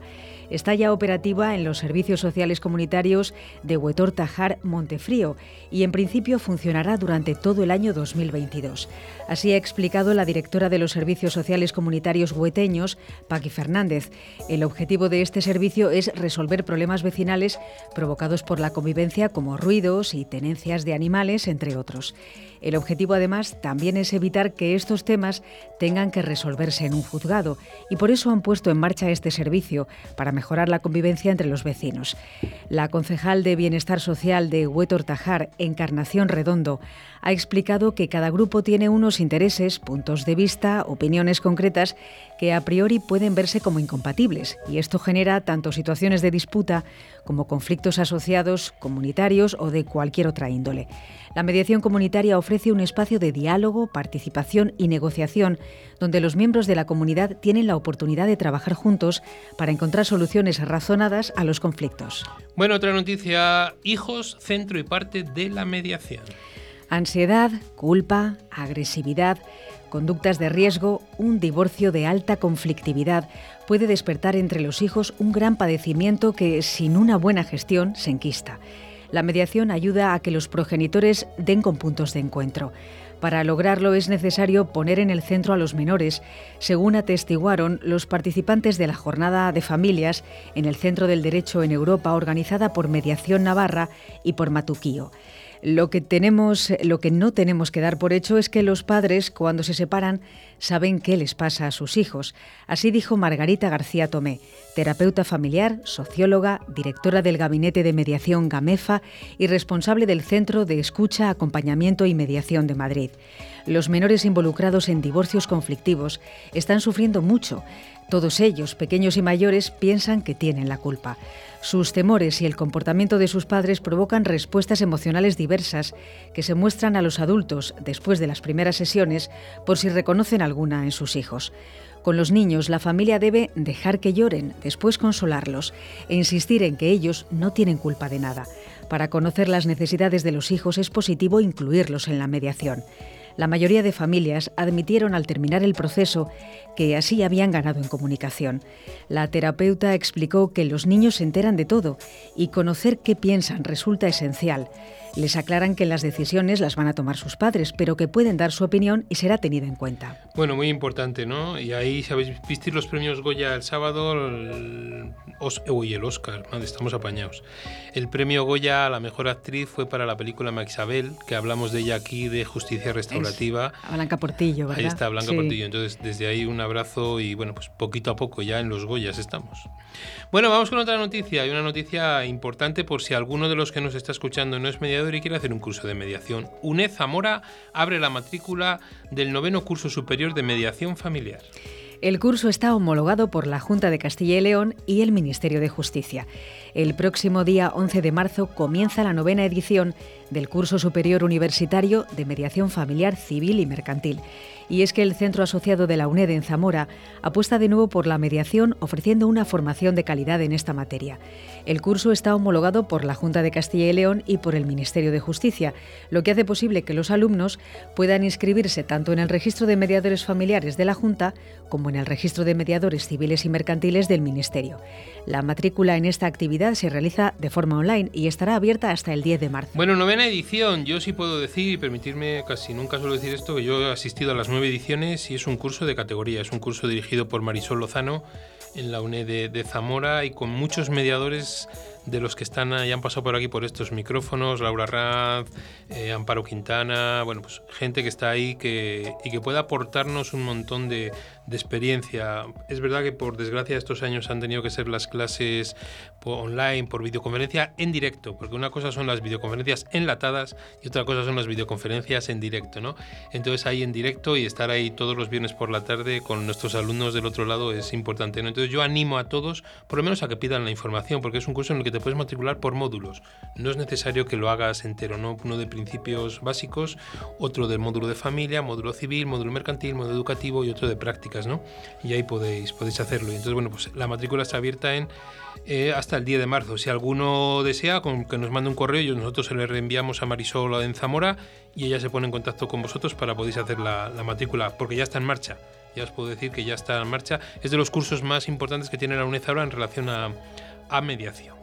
está ya operativa en los servicios sociales comunitarios de Huetor Tajar Montefrío y en principio funcionará durante todo el año 2022. Así ha explicado la directora de los servicios sociales comunitarios hueteños, Paqui El objetivo de este servicio es resolver problemas vecinales provocados por la convivencia como ruidos y tenencias de animales, entre otros. El objetivo además también es evitar que estos temas tengan que resolverse en un juzgado y por eso han puesto en marcha este servicio para mejorar la convivencia entre los vecinos. La concejal de Bienestar Social de Huetor Tajar, Encarnación Redondo, ha explicado que cada grupo tiene unos intereses, puntos de vista, opiniones concretas que a priori pueden verse como incompatibles y esto genera tanto situaciones de disputa como conflictos asociados, comunitarios o de cualquier otra índole. La mediación comunitaria ofrece un espacio de diálogo, participación y negociación donde los miembros de la comunidad tienen la oportunidad de trabajar juntos para encontrar soluciones razonadas a los conflictos. Bueno, otra noticia, hijos, centro y parte de la mediación. Ansiedad, culpa, agresividad, conductas de riesgo, un divorcio de alta conflictividad puede despertar entre los hijos un gran padecimiento que, sin una buena gestión, se enquista. La mediación ayuda a que los progenitores den con puntos de encuentro. Para lograrlo es necesario poner en el centro a los menores, según atestiguaron los participantes de la Jornada de Familias en el Centro del Derecho en Europa organizada por Mediación Navarra y por Matuquío. Lo que tenemos, lo que no tenemos que dar por hecho es que los padres, cuando se separan, saben qué les pasa a sus hijos. Así dijo Margarita García Tomé, terapeuta familiar, socióloga, directora del Gabinete de Mediación GAMEFA y responsable del Centro de Escucha, Acompañamiento y Mediación de Madrid. Los menores involucrados en divorcios conflictivos están sufriendo mucho. Todos ellos, pequeños y mayores, piensan que tienen la culpa. Sus temores y el comportamiento de sus padres provocan respuestas emocionales diversas que se muestran a los adultos después de las primeras sesiones por si reconocen alguna en sus hijos. Con los niños, la familia debe dejar que lloren, después consolarlos e insistir en que ellos no tienen culpa de nada. Para conocer las necesidades de los hijos es positivo incluirlos en la mediación. La mayoría de familias admitieron al terminar el proceso que así habían ganado en comunicación. La terapeuta explicó que los niños se enteran de todo y conocer qué piensan resulta esencial. Les aclaran que las decisiones las van a tomar sus padres, pero que pueden dar su opinión y será tenida en cuenta. Bueno, muy importante, ¿no? Y ahí, ¿sabéis? Viste los premios Goya el sábado, el, el Oscar, estamos apañados. El premio Goya a la mejor actriz fue para la película Maxabel, que hablamos de ella aquí, de justicia restaurativa. a Blanca Portillo, ¿verdad? Ahí está, Blanca Portillo. Entonces, desde ahí un abrazo y, bueno, pues poquito a poco ya en los Goyas estamos. Bueno, vamos con otra noticia, y una noticia importante por si alguno de los que nos está escuchando no es y quiere hacer un curso de mediación. UNED Zamora abre la matrícula del noveno curso superior de mediación familiar. El curso está homologado por la Junta de Castilla y León y el Ministerio de Justicia. El próximo día 11 de marzo comienza la novena edición del curso superior universitario de mediación familiar, civil y mercantil y es que el Centro Asociado de la UNED en Zamora apuesta de nuevo por la mediación ofreciendo una formación de calidad en esta materia. El curso está homologado por la Junta de Castilla y León y por el Ministerio de Justicia, lo que hace posible que los alumnos puedan inscribirse tanto en el registro de mediadores familiares de la Junta como en el registro de mediadores civiles y mercantiles del Ministerio. La matrícula en esta actividad se realiza de forma online y estará abierta hasta el 10 de marzo. Bueno, novena edición. Yo sí puedo decir, y permitirme, casi nunca suelo decir esto, que yo he asistido a las nueve ediciones y es un curso de categoría. Es un curso dirigido por Marisol Lozano en la UNED de, de Zamora y con muchos mediadores de los que están y han pasado por aquí por estos micrófonos, Laura Raz, eh, Amparo Quintana, bueno, pues gente que está ahí que, y que puede aportarnos un montón de, de experiencia. Es verdad que por desgracia estos años han tenido que ser las clases online, por videoconferencia en directo, porque una cosa son las videoconferencias enlatadas y otra cosa son las videoconferencias en directo, ¿no? Entonces ahí en directo y estar ahí todos los viernes por la tarde con nuestros alumnos del otro lado es importante, ¿no? Entonces yo animo a todos, por lo menos a que pidan la información, porque es un curso en el que te puedes matricular por módulos. No es necesario que lo hagas entero, ¿no? Uno de principios básicos, otro del módulo de familia, módulo civil, módulo mercantil, módulo educativo y otro de prácticas, ¿no? Y ahí podéis, podéis hacerlo. Y entonces, bueno, pues la matrícula está abierta en eh, hasta el 10 de marzo. Si alguno desea, con que nos mande un correo, y nosotros se le reenviamos a Marisol en Zamora y ella se pone en contacto con vosotros para podéis hacer la, la matrícula, porque ya está en marcha. Ya os puedo decir que ya está en marcha. Es de los cursos más importantes que tiene la UNED ahora en relación a, a mediación.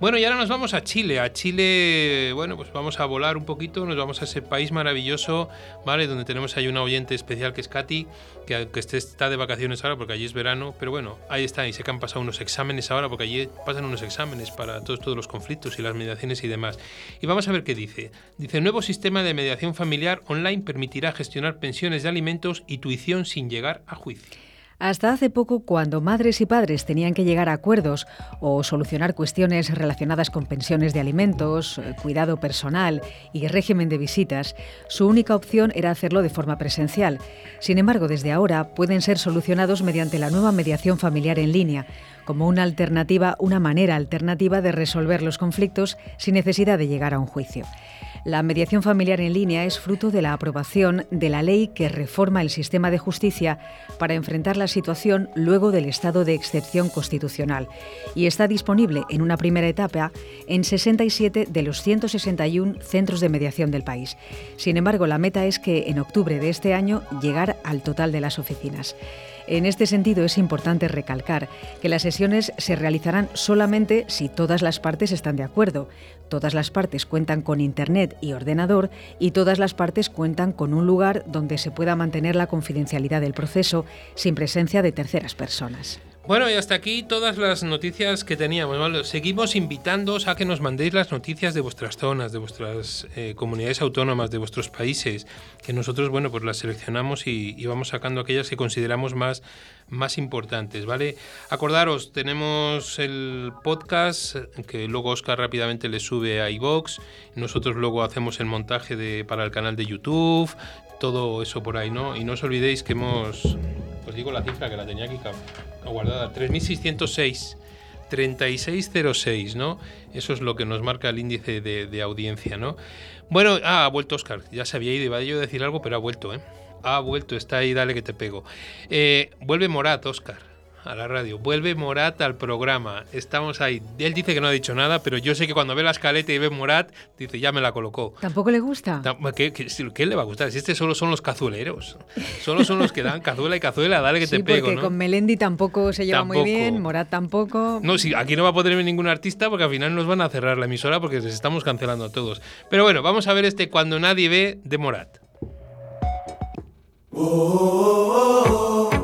Bueno, y ahora nos vamos a Chile. A Chile, bueno, pues vamos a volar un poquito, nos vamos a ese país maravilloso, ¿vale? Donde tenemos ahí una oyente especial que es Katy, que, que este está de vacaciones ahora porque allí es verano, pero bueno, ahí está, y sé que han pasado unos exámenes ahora porque allí pasan unos exámenes para todos, todos los conflictos y las mediaciones y demás. Y vamos a ver qué dice. Dice, nuevo sistema de mediación familiar online permitirá gestionar pensiones de alimentos y tuición sin llegar a juicio. Hasta hace poco, cuando madres y padres tenían que llegar a acuerdos o solucionar cuestiones relacionadas con pensiones de alimentos, eh, cuidado personal y régimen de visitas, su única opción era hacerlo de forma presencial. Sin embargo, desde ahora pueden ser solucionados mediante la nueva mediación familiar en línea, como una alternativa, una manera alternativa de resolver los conflictos sin necesidad de llegar a un juicio. La mediación familiar en línea es fruto de la aprobación de la ley que reforma el sistema de justicia para enfrentar la situación luego del estado de excepción constitucional y está disponible en una primera etapa en 67 de los 161 centros de mediación del país. Sin embargo, la meta es que en octubre de este año llegar al total de las oficinas. En este sentido, es importante recalcar que las sesiones se realizarán solamente si todas las partes están de acuerdo. Todas las partes cuentan con Internet y ordenador y todas las partes cuentan con un lugar donde se pueda mantener la confidencialidad del proceso sin presencia de terceras personas. Bueno, y hasta aquí todas las noticias que teníamos. ¿vale? Seguimos invitándoos a que nos mandéis las noticias de vuestras zonas, de vuestras eh, comunidades autónomas, de vuestros países, que nosotros, bueno, pues las seleccionamos y, vamos sacando aquellas que consideramos más, más importantes, ¿vale? Acordaros, tenemos el podcast que luego Oscar rápidamente le sube a iVox, nosotros luego hacemos el montaje de, para el canal de YouTube, todo eso por ahí, ¿no? Y no os olvidéis que hemos, os digo la cifra que la tenía aquí guardada, 3606. 3606, ¿no? Eso es lo que nos marca el índice de, de, audiencia, ¿no? Bueno, ah, ha vuelto Oscar, ya se había ido, iba yo a decir algo, pero ha vuelto, ¿eh? Ha vuelto, está ahí, dale que te pego. Eh, vuelve Morat, Oscar a la radio. Vuelve Morat al programa. Estamos ahí. Él dice que no ha dicho nada, pero yo sé que cuando ve la escaleta y ve Morat, dice, ya me la colocó. ¿Tampoco le gusta? ¿Qué, qué, qué le va a gustar? Si este solo son los cazueleros. Solo son los que dan cazuela y cazuela, dale que sí, te pego. Porque ¿no? con Melendi tampoco se lleva tampoco. muy bien, Morat tampoco. No, sí, aquí no va a poder ver ningún artista porque al final nos van a cerrar la emisora porque les estamos cancelando a todos. Pero bueno, vamos a ver este Cuando nadie ve de Morat. Oh, oh, oh,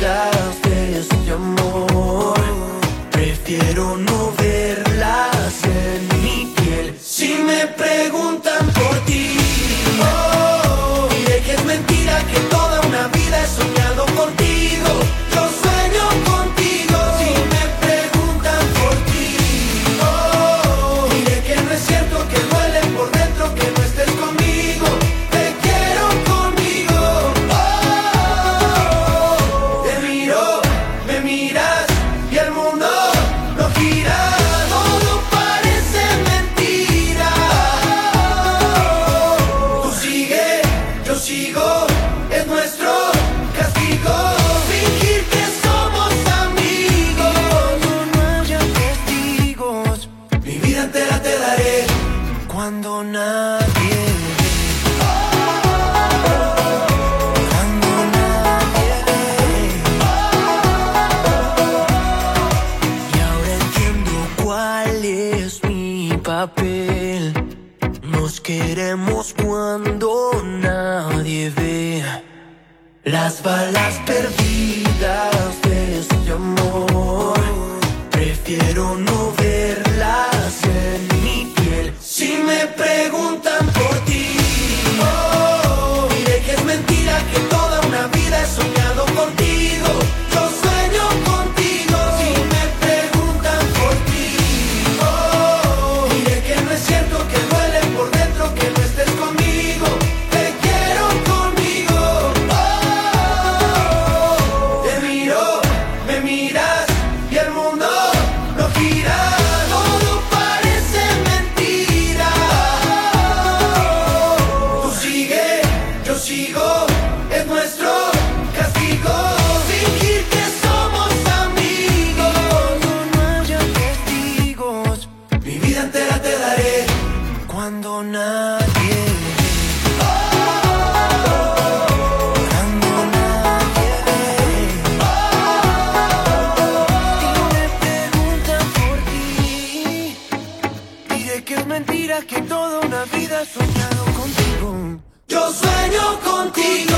de este amor. Prefiero no verlas en mi piel. Si me preguntan por ti he soñado contigo. Yo sueño contigo.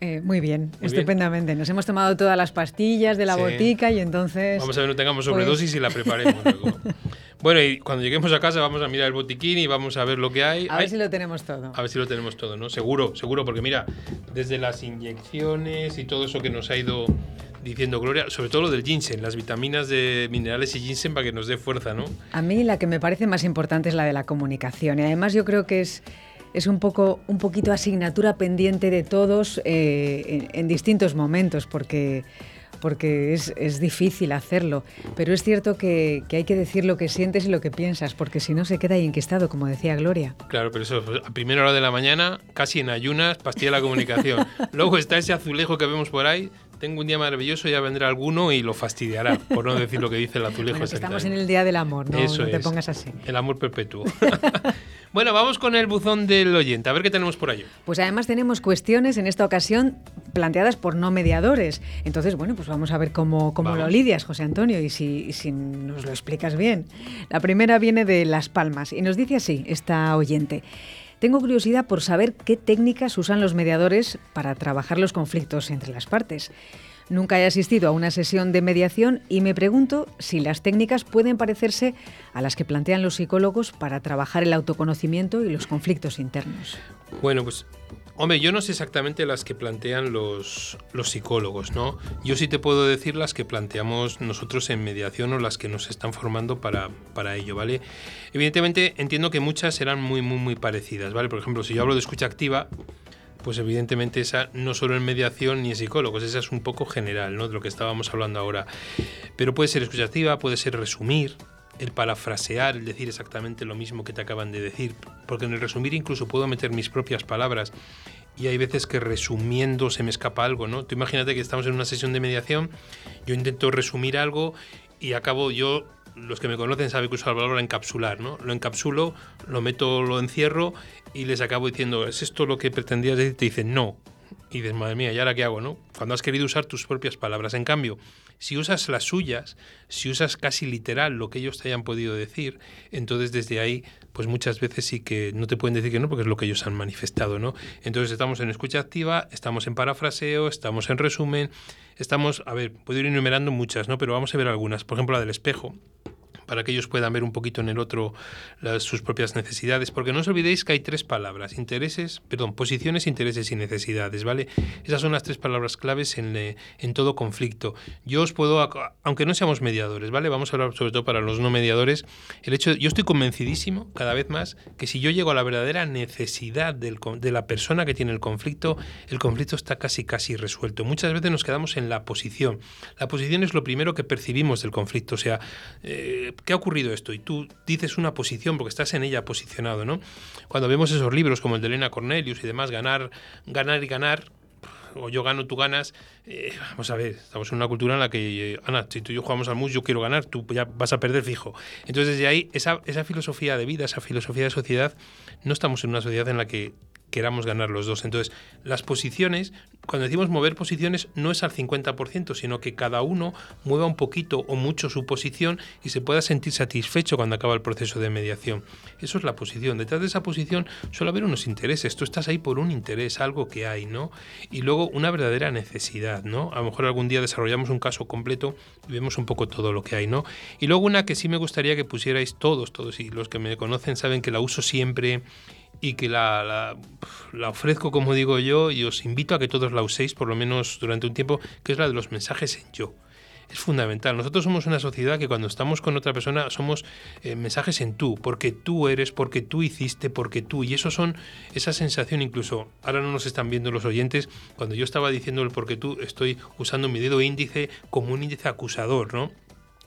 Eh, muy bien, Muy estupendamente. Nos hemos tomado todas las pastillas de la Sí. botica y entonces... Vamos a ver, no tengamos pues- sobredosis y la preparemos luego. Bueno, y cuando lleguemos a casa vamos a mirar el botiquín y vamos a ver lo que hay. A Ay, ver si lo tenemos todo. a ver si lo tenemos todo, ¿no? Seguro, seguro, porque mira, desde las inyecciones y todo eso que nos ha ido diciendo Gloria, sobre todo lo del ginseng, las vitaminas de minerales y ginseng para que nos dé fuerza, ¿no? A mí la que me parece más importante es la de la comunicación y además yo creo que es, es un, poco, un poquito asignatura pendiente de todos eh, en, en distintos momentos porque, porque es, es difícil hacerlo. Pero es cierto que, que hay que decir lo que sientes y lo que piensas porque si no se queda ahí enquistado, como decía Gloria. Claro, pero eso, pues, a primera hora de la mañana, casi en ayunas, pastilla de la comunicación. Luego está ese azulejo que vemos por ahí. Tengo un día maravilloso, ya vendrá alguno y lo fastidiará, por no decir lo que dice el azulejo. Bueno, estamos en el Día del Amor, no, Eso no te es. pongas así. El amor perpetuo. bueno, vamos con el buzón del oyente, a ver qué tenemos por ahí. Pues además tenemos cuestiones en esta ocasión planteadas por no mediadores. Entonces, bueno, pues vamos a ver cómo, cómo lo lidias, José Antonio, y si, y si nos lo explicas bien. La primera viene de Las Palmas y nos dice así, esta oyente. Tengo curiosidad por saber qué técnicas usan los mediadores para trabajar los conflictos entre las partes. Nunca he asistido a una sesión de mediación y me pregunto si las técnicas pueden parecerse a las que plantean los psicólogos para trabajar el autoconocimiento y los conflictos internos. Bueno, pues Hombre, yo no sé exactamente las que plantean los, los, psicólogos, ¿no? Yo sí te puedo decir las que planteamos nosotros en mediación o las que nos están formando para, para ello, ¿vale? Evidentemente entiendo que muchas serán muy, muy, muy parecidas, ¿vale? Por ejemplo, si yo hablo de escucha activa, pues evidentemente esa no solo en mediación ni en psicólogos, esa es un poco general, ¿no? De lo que estábamos hablando ahora. Pero puede ser escucha activa, puede ser resumir, el parafrasear, el decir exactamente lo mismo que te acaban de decir, porque en el resumir incluso puedo meter mis propias palabras y hay veces que resumiendo se me escapa algo, ¿no? Tú imagínate que estamos en una sesión de mediación, yo intento resumir algo y acabo yo, los que me conocen saben que uso la palabra encapsular, ¿no? Lo encapsulo, lo meto, lo encierro y les acabo diciendo, ¿es esto lo que pretendías decir? Te dicen, no. Y dices, madre mía, ¿y ahora qué hago, no? Cuando has querido usar tus propias palabras. En cambio, si usas las suyas, si usas casi literal lo que ellos te hayan podido decir, entonces desde ahí, pues muchas veces sí que no te pueden decir que no, porque es lo que ellos han manifestado, ¿no? Entonces estamos en escucha activa, estamos en parafraseo, estamos en resumen, estamos, a ver, puedo ir enumerando muchas, ¿no? Pero vamos a ver algunas. Por ejemplo, la del espejo para que ellos puedan ver un poquito en el otro sus propias necesidades, porque no os olvidéis que hay tres palabras, intereses, perdón, posiciones, intereses y necesidades, ¿vale? Esas son las tres palabras claves en, eh, en todo conflicto. Yo os puedo, aunque no seamos mediadores, ¿vale? Vamos a hablar sobre todo para los no mediadores, el hecho, yo estoy convencidísimo cada vez más que si yo llego a la verdadera necesidad del, de la persona que tiene el conflicto, el conflicto está casi casi resuelto. Muchas veces nos quedamos en la posición. La posición es lo primero que percibimos del conflicto, o sea, eh, ¿qué ha ocurrido esto? Y tú dices una posición porque estás en ella posicionado, ¿no? Cuando vemos esos libros como el de Elena Cornelius y demás, ganar, ganar y ganar, o yo gano, tú ganas. Eh, vamos a ver, estamos en una cultura en la que, eh, Ana, si tú y yo jugamos al mus, yo quiero ganar, tú ya vas a perder fijo. Entonces, desde ahí, esa filosofía de vida, esa filosofía de sociedad, no estamos en una sociedad en la que queramos ganar los dos. Entonces, las posiciones, cuando decimos mover posiciones, no es al 50%, sino que cada uno mueva un poquito o mucho su posición y se pueda sentir satisfecho cuando acaba el proceso de mediación. Eso es la posición. Detrás de esa posición suele haber unos intereses. Tú estás ahí por un interés, algo que hay, ¿no? Y luego una verdadera necesidad, ¿no? A lo mejor algún día desarrollamos un caso completo y vemos un poco todo lo que hay, ¿no? Y luego una que sí me gustaría que pusierais todos, todos, y los que me conocen saben que la uso siempre y que la, la, ofrezco, como digo yo, y os invito a que todos la uséis por lo menos durante un tiempo, que es la de los mensajes en yo. Es fundamental. Nosotros somos una sociedad que cuando estamos con otra persona somos eh, mensajes en tú, porque tú eres, porque tú hiciste, porque tú. Y eso son esa sensación incluso, ahora no nos están viendo los oyentes, cuando yo estaba diciendo el porque tú, estoy usando mi dedo índice como un índice acusador, ¿no?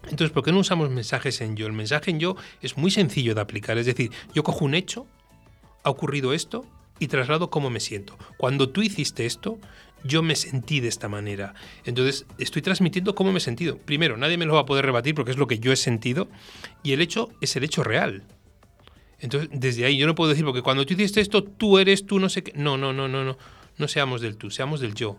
Entonces, ¿por qué no usamos mensajes en yo? El mensaje en yo es muy sencillo de aplicar. Es decir, yo cojo un hecho, ha ocurrido esto y traslado cómo me siento. Cuando tú hiciste esto, yo me sentí de esta manera. Entonces, estoy transmitiendo cómo me he sentido. Primero, nadie me lo va a poder rebatir porque es lo que yo he sentido y el hecho es el hecho real. Entonces, desde ahí yo no puedo decir, porque cuando tú hiciste esto, tú eres tú, no sé qué. No, no, no, no, no. No seamos del tú, seamos del yo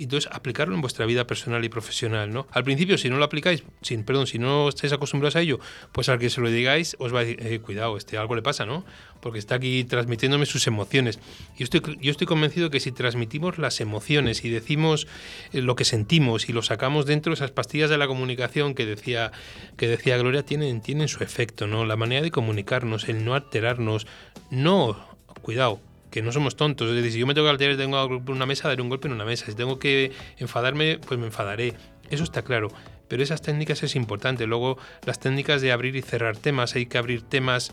y entonces aplicarlo en vuestra vida personal y profesional, ¿no? Al principio, si no lo aplicáis, sin, perdón, si no estáis acostumbrados a ello, pues al que se lo digáis, os va a decir, eh, cuidado, este algo le pasa, ¿no? Porque está aquí transmitiéndome sus emociones. Yo estoy, yo estoy convencido que si transmitimos las emociones y decimos eh, lo que sentimos y lo sacamos dentro, esas pastillas de la comunicación que decía, que decía Gloria tienen, tienen su efecto, ¿no? La manera de comunicarnos, el no alterarnos, no, cuidado, que no somos tontos. Es decir, si yo me tengo que alterar, tengo una mesa, daré un golpe en una mesa. Si tengo que enfadarme, pues me enfadaré. Eso está claro. Pero esas técnicas es importante. Luego, las técnicas de abrir y cerrar temas. Hay que abrir temas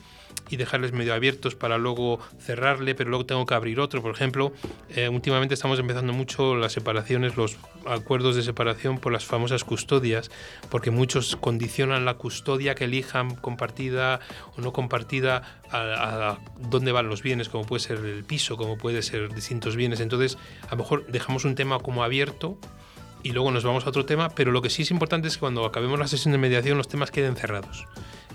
y dejarles medio abiertos para luego cerrarle, pero luego tengo que abrir otro. Por ejemplo, eh, últimamente estamos empezando mucho las separaciones, los acuerdos de separación por las famosas custodias, porque muchos condicionan la custodia que elijan compartida o no compartida a, dónde van los bienes, como puede ser el piso, como puede ser distintos bienes. Entonces, a lo mejor dejamos un tema como abierto y luego nos vamos a otro tema, pero lo que sí es importante es que cuando acabemos la sesión de mediación los temas queden cerrados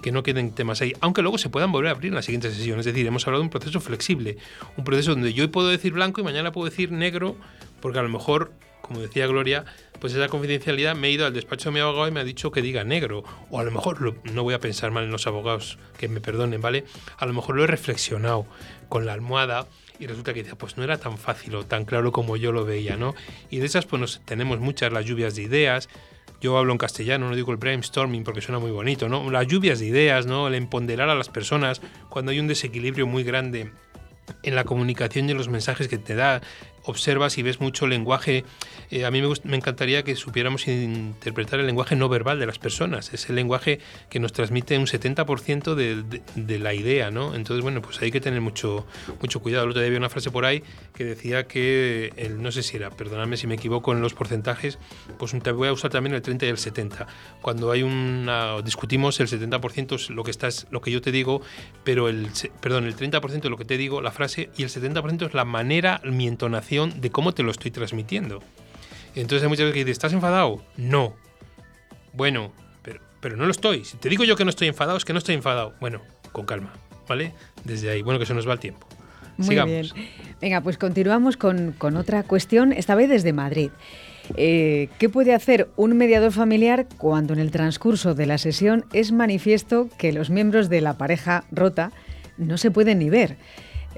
que no queden temas ahí, aunque luego se puedan volver a abrir en la siguiente sesión. Es decir, hemos hablado de un proceso flexible, un proceso donde yo hoy puedo decir blanco y mañana puedo decir negro, porque a lo mejor, como decía Gloria, pues esa confidencialidad me he ido al despacho de mi abogado y me ha dicho que diga negro. O a lo mejor, no voy a pensar mal en los abogados, que me perdonen, ¿vale? A lo mejor lo he reflexionado con la almohada y resulta que pues no era tan fácil o tan claro como yo lo veía, ¿no? Y de esas pues tenemos muchas, las lluvias de ideas, yo hablo en castellano, no digo el brainstorming porque suena muy bonito, ¿no? Las lluvias de ideas, ¿no? El empoderar a las personas cuando hay un desequilibrio muy grande en la comunicación y en los mensajes que te da, observas y ves mucho lenguaje. Eh, a mí me, encantaría que supiéramos interpretar el lenguaje no verbal de las personas. Es el lenguaje que nos transmite un 70% de, la idea, ¿no? Entonces, bueno, pues hay que tener mucho, mucho cuidado. El otro día había una frase por ahí que decía que, el, no sé si era, perdóname si me equivoco en los porcentajes, pues te voy a usar también el 30 y el 70. Cuando hay una, discutimos el 70% es lo que estás, lo que yo te digo, pero el, perdón, el 30% es lo que te digo, la frase, y el 70% es la manera, mi entonación de cómo te lo estoy transmitiendo. Entonces hay muchas veces que dices, ¿estás enfadado? No. Bueno, pero, pero no lo estoy. Si te digo yo que no estoy enfadado, es que no estoy enfadado. Bueno, con calma, ¿vale? Desde ahí, bueno, que se nos va el tiempo. Muy bien. Venga, pues continuamos con, con, otra cuestión, esta vez desde Madrid. Eh, ¿Qué puede hacer un mediador familiar cuando en el transcurso de la sesión es manifiesto que los miembros de la pareja rota no se pueden ni ver?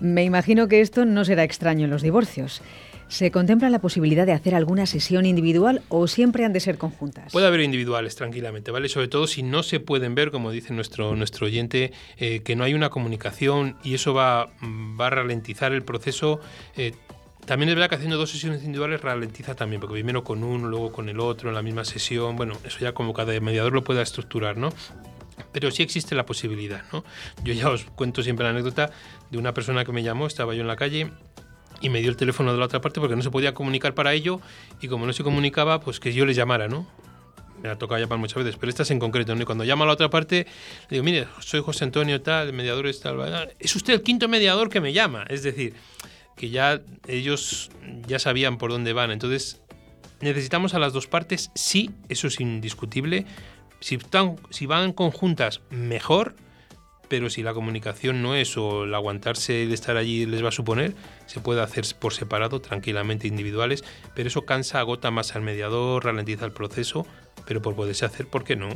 Me imagino que esto no será extraño en los divorcios. ¿Se contempla la posibilidad de hacer alguna sesión individual o siempre han de ser conjuntas? Puede haber individuales, tranquilamente, ¿vale? Sobre todo si no se pueden ver, como dice nuestro, nuestro oyente, eh, que no hay una comunicación y eso va, va a ralentizar el proceso. Eh, también es verdad que haciendo dos sesiones individuales ralentiza también, porque primero con uno, luego con el otro en la misma sesión. Bueno, eso ya como cada mediador lo pueda estructurar, ¿no? Pero sí existe la posibilidad, ¿no? Yo ya os cuento siempre la anécdota de una persona que me llamó, estaba yo en la calle y me dio el teléfono de la otra parte porque no se podía comunicar para ello y como no se comunicaba, pues que yo le llamara, ¿no? Me ha tocado llamar muchas veces, pero esta es en concreto. Y cuando llama a la otra parte, le digo, mire, soy José Antonio tal, mediador tal, es usted el quinto mediador que me llama, es decir, que ya ellos ya sabían por dónde van, entonces necesitamos a las dos partes, sí, eso es indiscutible, si, van conjuntas, mejor, pero si la comunicación no es o el aguantarse y estar allí les va a suponer, se puede hacer por separado, tranquilamente individuales, pero eso cansa, agota más al mediador, ralentiza el proceso, pero por poderse hacer, ¿por qué no?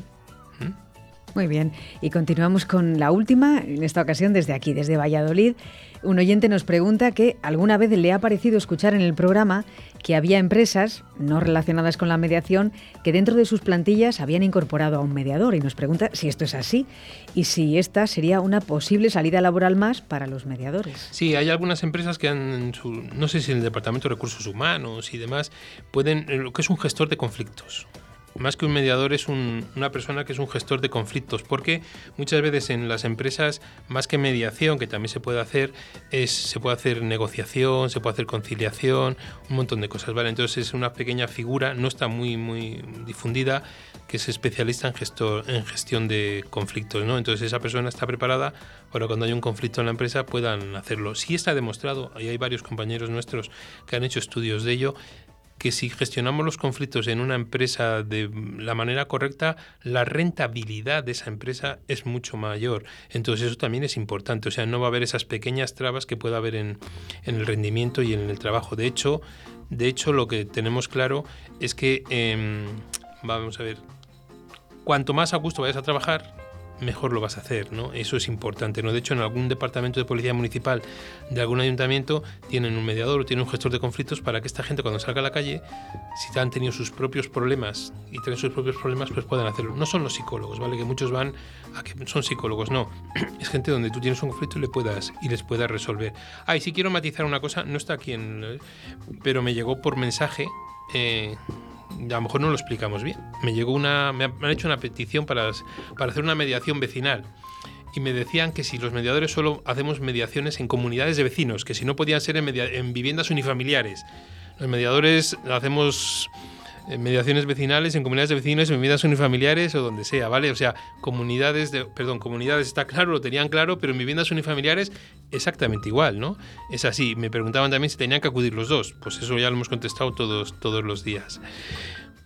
¿Mm? Muy bien, y continuamos con la última, en esta ocasión desde aquí, desde Valladolid. Un oyente nos pregunta que alguna vez le ha parecido escuchar en el programa que había empresas no relacionadas con la mediación que dentro de sus plantillas habían incorporado a un mediador y nos pregunta si esto es así y si esta sería una posible salida laboral más para los mediadores. Sí, hay algunas empresas que han, no sé si en el Departamento de Recursos Humanos y demás, pueden, lo que es un gestor de conflictos más que un mediador es una persona que es un gestor de conflictos, porque muchas veces en las empresas, más que mediación, que también se puede hacer, es, se puede hacer negociación, se puede hacer conciliación, un montón de cosas, ¿vale? Entonces es una pequeña figura, no está muy, muy difundida, que es especialista en, gestor, en gestión de conflictos, ¿no? Entonces esa persona está preparada para cuando hay un conflicto en la empresa puedan hacerlo. Sí está demostrado, y hay varios compañeros nuestros que han hecho estudios de ello, que si gestionamos los conflictos en una empresa de la manera correcta, la rentabilidad de esa empresa es mucho mayor. Entonces eso también es importante. O sea, no va a haber esas pequeñas trabas que pueda haber en, el rendimiento y en el trabajo. De hecho, de hecho, lo que tenemos claro es que, em, vamos a ver, cuanto más a gusto vayas a trabajar, mejor lo vas a hacer, ¿no? Eso es importante, ¿no? De hecho, en algún departamento de policía municipal de algún ayuntamiento tienen un mediador o tienen un gestor de conflictos para que esta gente cuando salga a la calle, si han tenido sus propios problemas y tienen sus propios problemas, pues puedan hacerlo. No son los psicólogos, ¿vale? Que muchos van a que son psicólogos, no. Es gente donde tú tienes un conflicto y le puedas y les puedas resolver. Ah, y si quiero matizar una cosa, no está aquí en... pero me llegó por mensaje... Eh, a lo mejor no lo explicamos bien. Me llegó una, me han hecho una petición para, para hacer una mediación vecinal y me decían que si los mediadores solo hacemos mediaciones en comunidades de vecinos, que si no podían ser en, en viviendas unifamiliares. Los mediadores hacemos eh, mediaciones vecinales en comunidades de vecinos, en viviendas unifamiliares o donde sea, ¿vale? O sea, comunidades de, perdón, comunidades está claro, lo tenían claro, pero en viviendas unifamiliares exactamente igual, ¿no? Es así. Me preguntaban también si tenían que acudir los dos. Pues eso ya lo hemos contestado todos, todos los días.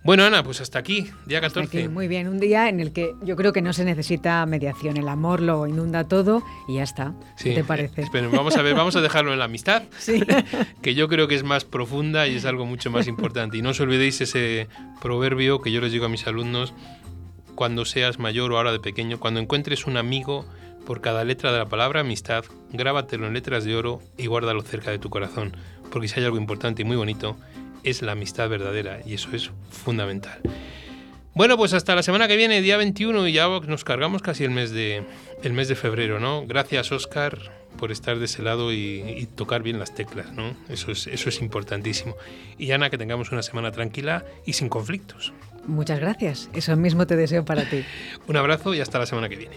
Bueno, Ana, pues hasta aquí, día 14. muy bien, un día en el que yo creo que no se necesita mediación, el amor lo inunda todo y ya está. ¿Qué te parece? Pero vamos a ver, vamos a dejarlo en la amistad, que yo creo que es más profunda y es algo mucho más importante. Y no os olvidéis ese proverbio que yo les digo a mis alumnos, cuando seas mayor o ahora de pequeño, cuando encuentres un amigo, por cada letra de la palabra amistad, grábatelo en letras de oro y guárdalo cerca de tu corazón, porque si hay algo importante y muy bonito, es la amistad verdadera y eso es fundamental. Bueno, pues hasta la semana que viene, día 21, y ya nos cargamos casi el mes de, el mes de febrero, ¿no? Gracias, Oscar, por estar de ese lado y, y tocar bien las teclas, ¿no? Eso es, eso es importantísimo. Y Ana, que tengamos una semana tranquila y sin conflictos. Muchas gracias. Eso mismo te deseo para ti. Un abrazo y hasta la semana que viene.